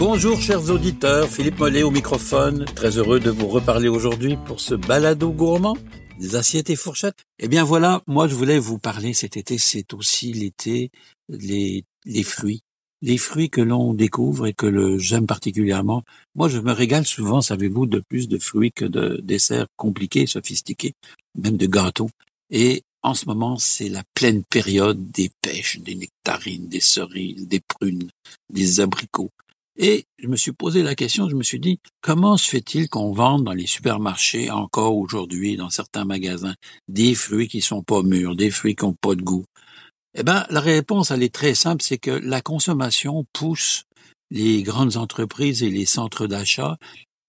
Bonjour chers auditeurs, Philippe Mollet au microphone, très heureux de vous reparler aujourd'hui pour ce balado gourmand des assiettes et fourchettes. Eh bien voilà, moi je voulais vous parler cet été, c'est aussi l'été, les, fruits. Les fruits que l'on découvre et que j'aime particulièrement. Moi, je me régale souvent, savez-vous, de plus de fruits que de desserts compliqués, sophistiqués, même de gâteaux. Et en ce moment, c'est la pleine période des pêches, des nectarines, des cerises, des prunes, des abricots. Et je me suis posé la question, je me suis dit, comment se fait-il qu'on vende dans les supermarchés encore aujourd'hui, dans certains magasins, des fruits qui sont pas mûrs, des fruits qui n'ont pas de goût? Eh ben, la réponse, elle est très simple, c'est que la consommation pousse les grandes entreprises et les centres d'achat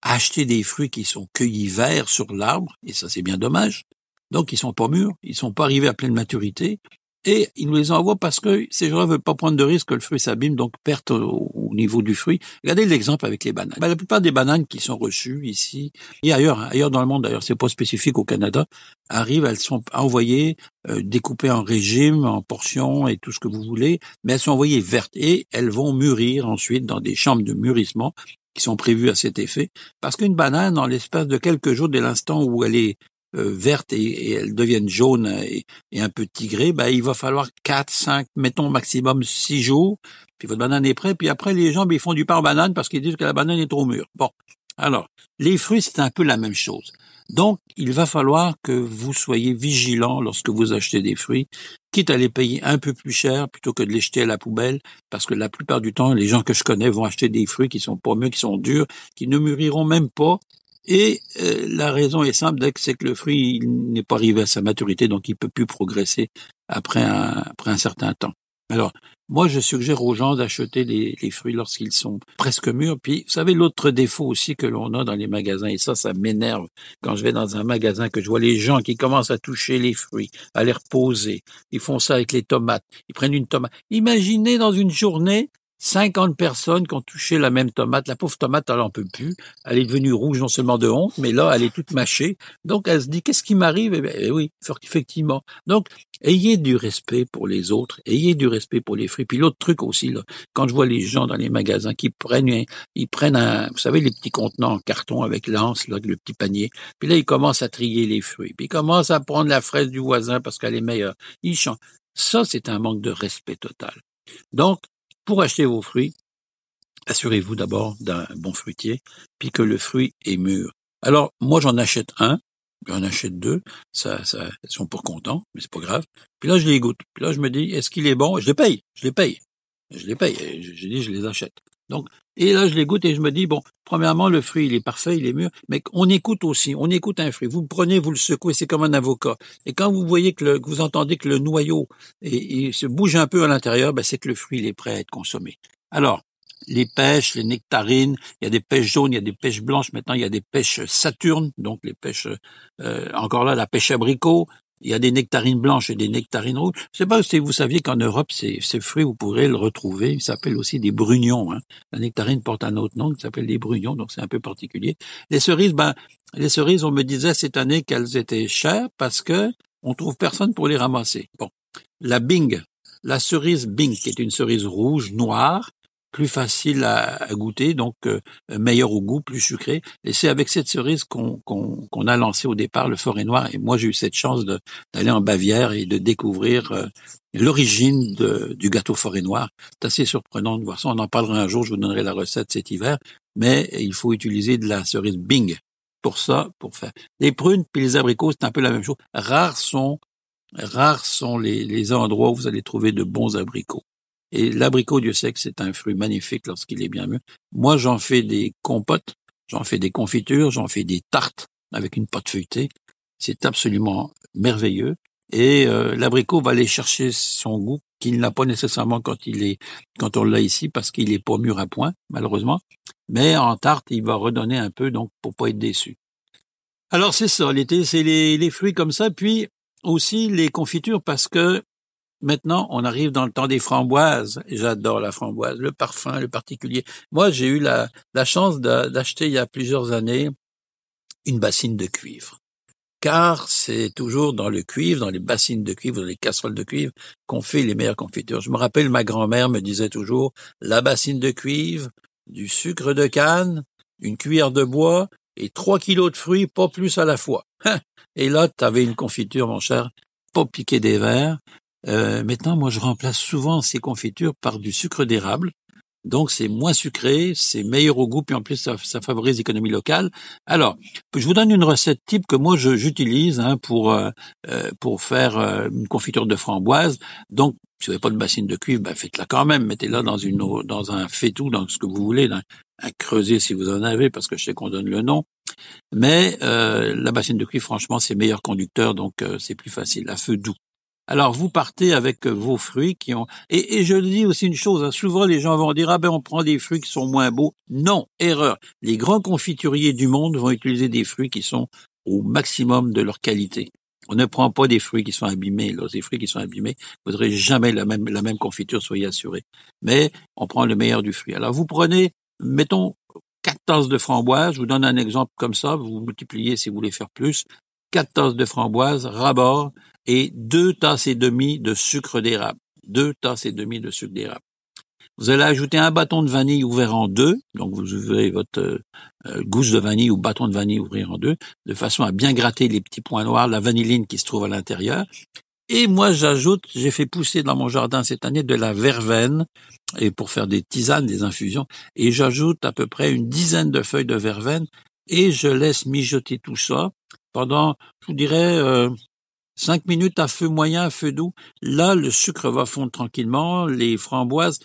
à acheter des fruits qui sont cueillis verts sur l'arbre, et ça c'est bien dommage. Donc ils sont pas mûrs, ils sont pas arrivés à pleine maturité, et ils nous les envoient parce que ces gens ne veulent pas prendre de risque que le fruit s'abîme, donc perte au, niveau du fruit. Regardez l'exemple avec les bananes. Ben, la plupart des bananes qui sont reçues ici et ailleurs, hein, ailleurs dans le monde, d'ailleurs, c'est pas spécifique au Canada, arrivent, elles sont envoyées, euh, découpées en régime, en portions et tout ce que vous voulez, mais elles sont envoyées vertes et elles vont mûrir ensuite dans des chambres de mûrissement qui sont prévues à cet effet, parce qu'une banane, en l'espace de quelques jours, dès l'instant où elle est vertes et, elles deviennent jaunes et, un peu tigrées, ben, il va falloir 4, 5, mettons maximum 6 jours, puis votre banane est prête, puis après les gens ben, ils font du pain banane parce qu'ils disent que la banane est trop mûre. Bon, alors, les fruits, c'est un peu la même chose. Donc, il va falloir que vous soyez vigilant lorsque vous achetez des fruits, quitte à les payer un peu plus cher plutôt que de les jeter à la poubelle, parce que la plupart du temps, les gens que je connais vont acheter des fruits qui sont pas mûrs, qui sont durs, qui ne mûriront même pas, et euh, la raison est simple, c'est que le fruit n'est pas arrivé à sa maturité, donc il peut plus progresser après un, après un certain temps. Alors, moi, je suggère aux gens d'acheter les, les, fruits lorsqu'ils sont presque mûrs. Puis, vous savez, l'autre défaut aussi que l'on a dans les magasins, et ça, ça m'énerve quand je vais dans un magasin, que je vois les gens qui commencent à toucher les fruits, à les reposer. Ils font ça avec les tomates. Ils prennent une tomate. Imaginez dans une journée, 50 personnes qui ont touché la même tomate. La pauvre tomate, elle en peut plus. Elle est devenue rouge non seulement de honte, mais là, elle est toute mâchée. Donc, elle se dit, qu'est-ce qui m'arrive? Eh, bien, eh oui, effectivement. Donc, ayez du respect pour les autres, ayez du respect pour les fruits. Puis l'autre truc aussi, là, quand je vois les gens dans les magasins qui prennent, ils prennent un, vous savez, les petits contenants en carton avec l'anse, là, le petit panier. Puis là, ils commencent à trier les fruits. Puis ils commencent à prendre la fraise du voisin parce qu'elle est meilleure. Ils chantent. Ça, c'est un manque de respect total. Donc, pour acheter vos fruits, assurez-vous d'abord d'un bon fruitier, puis que le fruit est mûr. Alors, moi, j'en achète un, j'en achète deux, ça, ça, ils sont pas contents, mais c'est pas grave. Puis là, je les goûte. Puis là, je me dis, est-ce qu'il est bon? Je les paye, je les paye. Je les paye. Je, dis, je les achète. Donc, et là, je les goûte et je me dis, bon, premièrement, le fruit, il est parfait, il est mûr, mais on écoute aussi, on écoute un fruit. Vous le prenez, vous le secouez, c'est comme un avocat. Et quand vous voyez que, le, vous entendez que le noyau et, se bouge un peu à l'intérieur, ben, c'est que le fruit, il est prêt à être consommé. Alors, les pêches, les nectarines, il y a des pêches jaunes, il y a des pêches blanches, maintenant il y a des pêches Saturne, donc les pêches, euh, encore là, la pêche abricot, il y a des nectarines blanches et des nectarines rouges. Je sais pas si vous saviez qu'en Europe, ces, fruits, vous pourrez le retrouver. Il s'appelle aussi des brugnons. Hein. La nectarine porte un autre nom qui s'appelle des brugnons, donc c'est un peu particulier. Les cerises, ben, les cerises, on me disait cette année qu'elles étaient chères parce que on trouve personne pour les ramasser. Bon, la Bing, la cerise Bing, qui est une cerise rouge noire, plus facile à, goûter, donc euh, meilleur au goût, plus sucré. Et c'est avec cette cerise qu'on qu'on a lancé au départ le Forêt Noir. Et moi, j'ai eu cette chance d'aller en Bavière et de découvrir euh, l'origine du gâteau Forêt Noir. C'est assez surprenant de voir ça. On en parlera un jour, je vous donnerai la recette cet hiver. Mais il faut utiliser de la cerise Bing pour ça, pour faire. Les prunes puis les abricots, c'est un peu la même chose. Rares sont, rares sont les, les endroits où vous allez trouver de bons abricots. Et l'abricot, Dieu sait que c'est un fruit magnifique lorsqu'il est bien mûr. Moi, j'en fais des compotes, j'en fais des confitures, j'en fais des tartes avec une pâte feuilletée. C'est absolument merveilleux. Et euh, l'abricot va aller chercher son goût qu'il n'a pas nécessairement quand il est quand on l'a ici parce qu'il est pas mûr à point malheureusement. Mais en tarte, il va redonner un peu donc pour pas être déçu. Alors c'est ça, l'été, c'est les, les fruits comme ça, puis aussi les confitures parce que Maintenant, on arrive dans le temps des framboises. J'adore la framboise, le parfum, le particulier. Moi, j'ai eu la, chance d'acheter il y a plusieurs années une bassine de cuivre. Car c'est toujours dans le cuivre, dans les bassines de cuivre, dans les casseroles de cuivre, qu'on fait les meilleures confitures. Je me rappelle, ma grand-mère me disait toujours, la bassine de cuivre, du sucre de canne, une cuillère de bois et trois kilos de fruits, pas plus à la fois. Et là, tu avais une confiture, mon cher, pas piqué des verres. Euh, maintenant, moi, je remplace souvent ces confitures par du sucre d'érable. Donc, c'est moins sucré, c'est meilleur au goût, puis en plus, ça, favorise l'économie locale. Alors, je vous donne une recette type que moi, j'utilise hein, pour euh, euh, pour faire une confiture de framboise. Donc, si vous n'avez pas de bassine de cuivre, ben faites-la quand même. Mettez-la dans une eau, dans un faitout, dans ce que vous voulez, dans un creuset si vous en avez, parce que je sais qu'on donne le nom. Mais euh, la bassine de cuivre, franchement, c'est meilleur conducteur, donc euh, c'est plus facile, à feu doux. Alors vous partez avec vos fruits qui ont et, et je dis aussi une chose. Hein, souvent les gens vont dire ah ben on prend des fruits qui sont moins beaux. Non, erreur. Les grands confituriers du monde vont utiliser des fruits qui sont au maximum de leur qualité. On ne prend pas des fruits qui sont abîmés. Là. Des fruits qui sont abîmés, vous n'aurez jamais la même, la même confiture, soyez assurés. Mais on prend le meilleur du fruit. Alors vous prenez, mettons, quatre tasses de framboises. Je vous donne un exemple comme ça. Vous multipliez si vous voulez faire plus. Quatre tasses de framboises, rabord, et deux tasses et demie de sucre d'érable. Deux tasses et demie de sucre d'érable. Vous allez ajouter un bâton de vanille ouvert en deux, donc vous ouvrez votre euh, euh, gousse de vanille ou bâton de vanille ouvert en deux, de façon à bien gratter les petits points noirs, la vanilline qui se trouve à l'intérieur. Et moi, j'ajoute, j'ai fait pousser dans mon jardin cette année de la verveine, et pour faire des tisanes, des infusions, et j'ajoute à peu près une dizaine de feuilles de verveine, et je laisse mijoter tout ça pendant, je vous dirais, euh, cinq minutes à feu moyen, à feu doux. Là, le sucre va fondre tranquillement, les framboises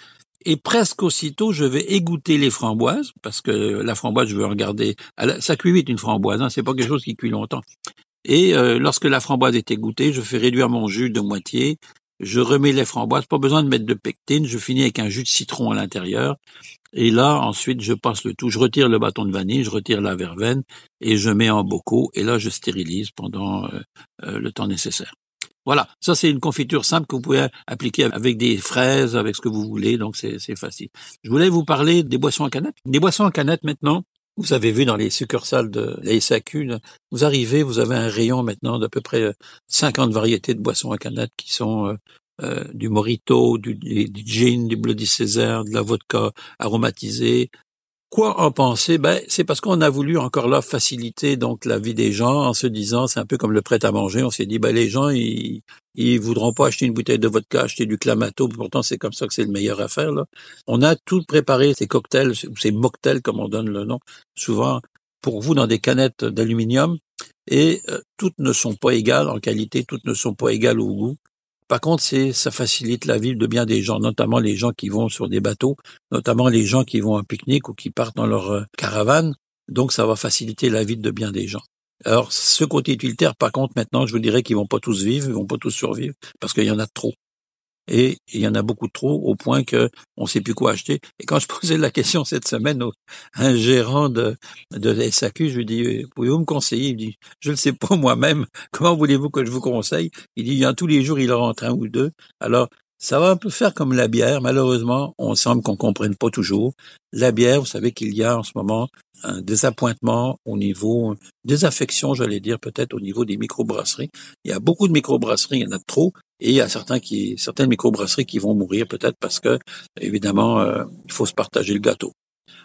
et presque aussitôt, je vais égoutter les framboises, parce que la framboise, je veux regarder. Ça cuit vite une framboise, hein, c'est pas quelque chose qui cuit longtemps. Et euh, lorsque la framboise est égouttée, je fais réduire mon jus de moitié. Je remets les framboises, pas besoin de mettre de pectine. Je finis avec un jus de citron à l'intérieur. Et là, ensuite, je passe le tout. Je retire le bâton de vanille, je retire la verveine et je mets en bocaux. Et là, je stérilise pendant euh, euh, le temps nécessaire. Voilà, ça c'est une confiture simple que vous pouvez appliquer avec des fraises, avec ce que vous voulez, donc c'est facile. Je voulais vous parler des boissons en canette. Des boissons en canette maintenant, vous avez vu dans les succursales de la SAQ, vous arrivez, vous avez un rayon maintenant d'à peu près 50 variétés de boissons en canette qui sont euh, du morito, du, du, gin, du bloody César, de la vodka aromatisée, Quoi en penser? Ben, c'est parce qu'on a voulu encore là faciliter donc la vie des gens en se disant, c'est un peu comme le prêt à manger. On s'est dit, ben les gens ils ils voudront pas acheter une bouteille de vodka, acheter du clamato. Pourtant, c'est comme ça que c'est le meilleur à faire là. On a tout préparé ces cocktails, ces mocktails comme on donne le nom, souvent pour vous dans des canettes d'aluminium. Et euh, toutes ne sont pas égales en qualité, toutes ne sont pas égales au goût. Par contre, c'est ça facilite la vie de bien des gens, notamment les gens qui vont sur des bateaux, notamment les gens qui vont en pique-nique ou qui partent dans leur euh, caravane. Donc, ça va faciliter la vie de bien des gens. Alors, ce côté utilitaire, par contre, maintenant, je vous dirais qu'ils vont pas tous vivre, ils vont pas tous survivre, parce qu'il y en a trop et il y en a beaucoup trop au point que on sait plus quoi acheter. Et quand je posais la question cette semaine à un gérant de, de SAQ, je lui dis, pouvez-vous me conseiller? Il dit, je ne sais pas moi-même. Comment voulez-vous que je vous conseille? Il dit, il y a tous les jours, il en rentre un ou deux. Alors, ça va un peu faire comme la bière. Malheureusement, on semble qu'on comprenne pas toujours. La bière, vous savez qu'il y a en ce moment un désappointement au niveau, désaffection, j'allais dire, peut-être au niveau des microbrasseries. Il y a beaucoup de microbrasseries, il y en a trop, et il y a certains qui, certaines microbrasseries qui vont mourir peut-être parce que, évidemment, euh, il faut se partager le gâteau.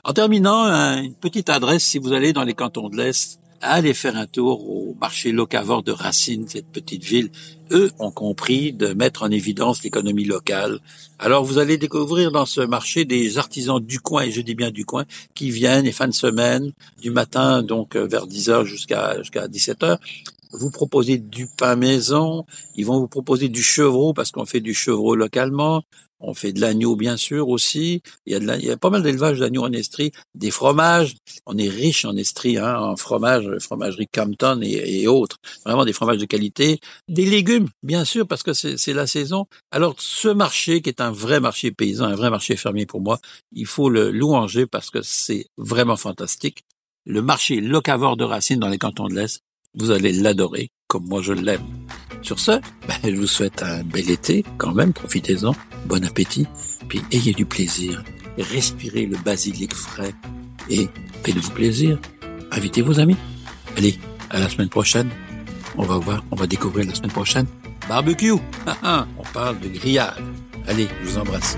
En terminant, une petite adresse, si vous allez dans les cantons de l'Est, allez faire un tour au marché locavore de Racine, cette petite ville. Eux ont compris de mettre en évidence l'économie locale. Alors vous allez découvrir dans ce marché des artisans du coin, et je dis bien du coin, qui viennent et fin de semaine, du matin donc euh, vers 10h jusqu'à jusqu'à 17h, vous proposer du pain maison, ils vont vous proposer du chevreau parce qu'on fait du chevreau localement, on fait de l'agneau bien sûr aussi, il y a, de il y a pas mal d'élevage d'agneau en Estrie, des fromages, on est riche en Estrie, hein, en fromage, fromagerie Campton et, autres, vraiment des fromages de qualité, des légumes bien sûr parce que c'est la saison. Alors ce marché qui est un vrai marché paysan, un vrai marché fermier pour moi, il faut le louanger parce que c'est vraiment fantastique. Le marché locavore de Racine dans les cantons de l'Est, vous allez l'adorer comme moi je l'aime. Sur ce, ben, je vous souhaite un bel été quand même, profitez-en, bon appétit, puis ayez du plaisir, respirez le basilic frais et faites-vous plaisir, invitez vos amis. Allez, à la semaine prochaine. On va voir, on va découvrir la semaine prochaine. Barbecue On parle de grillade. Allez, je vous embrasse.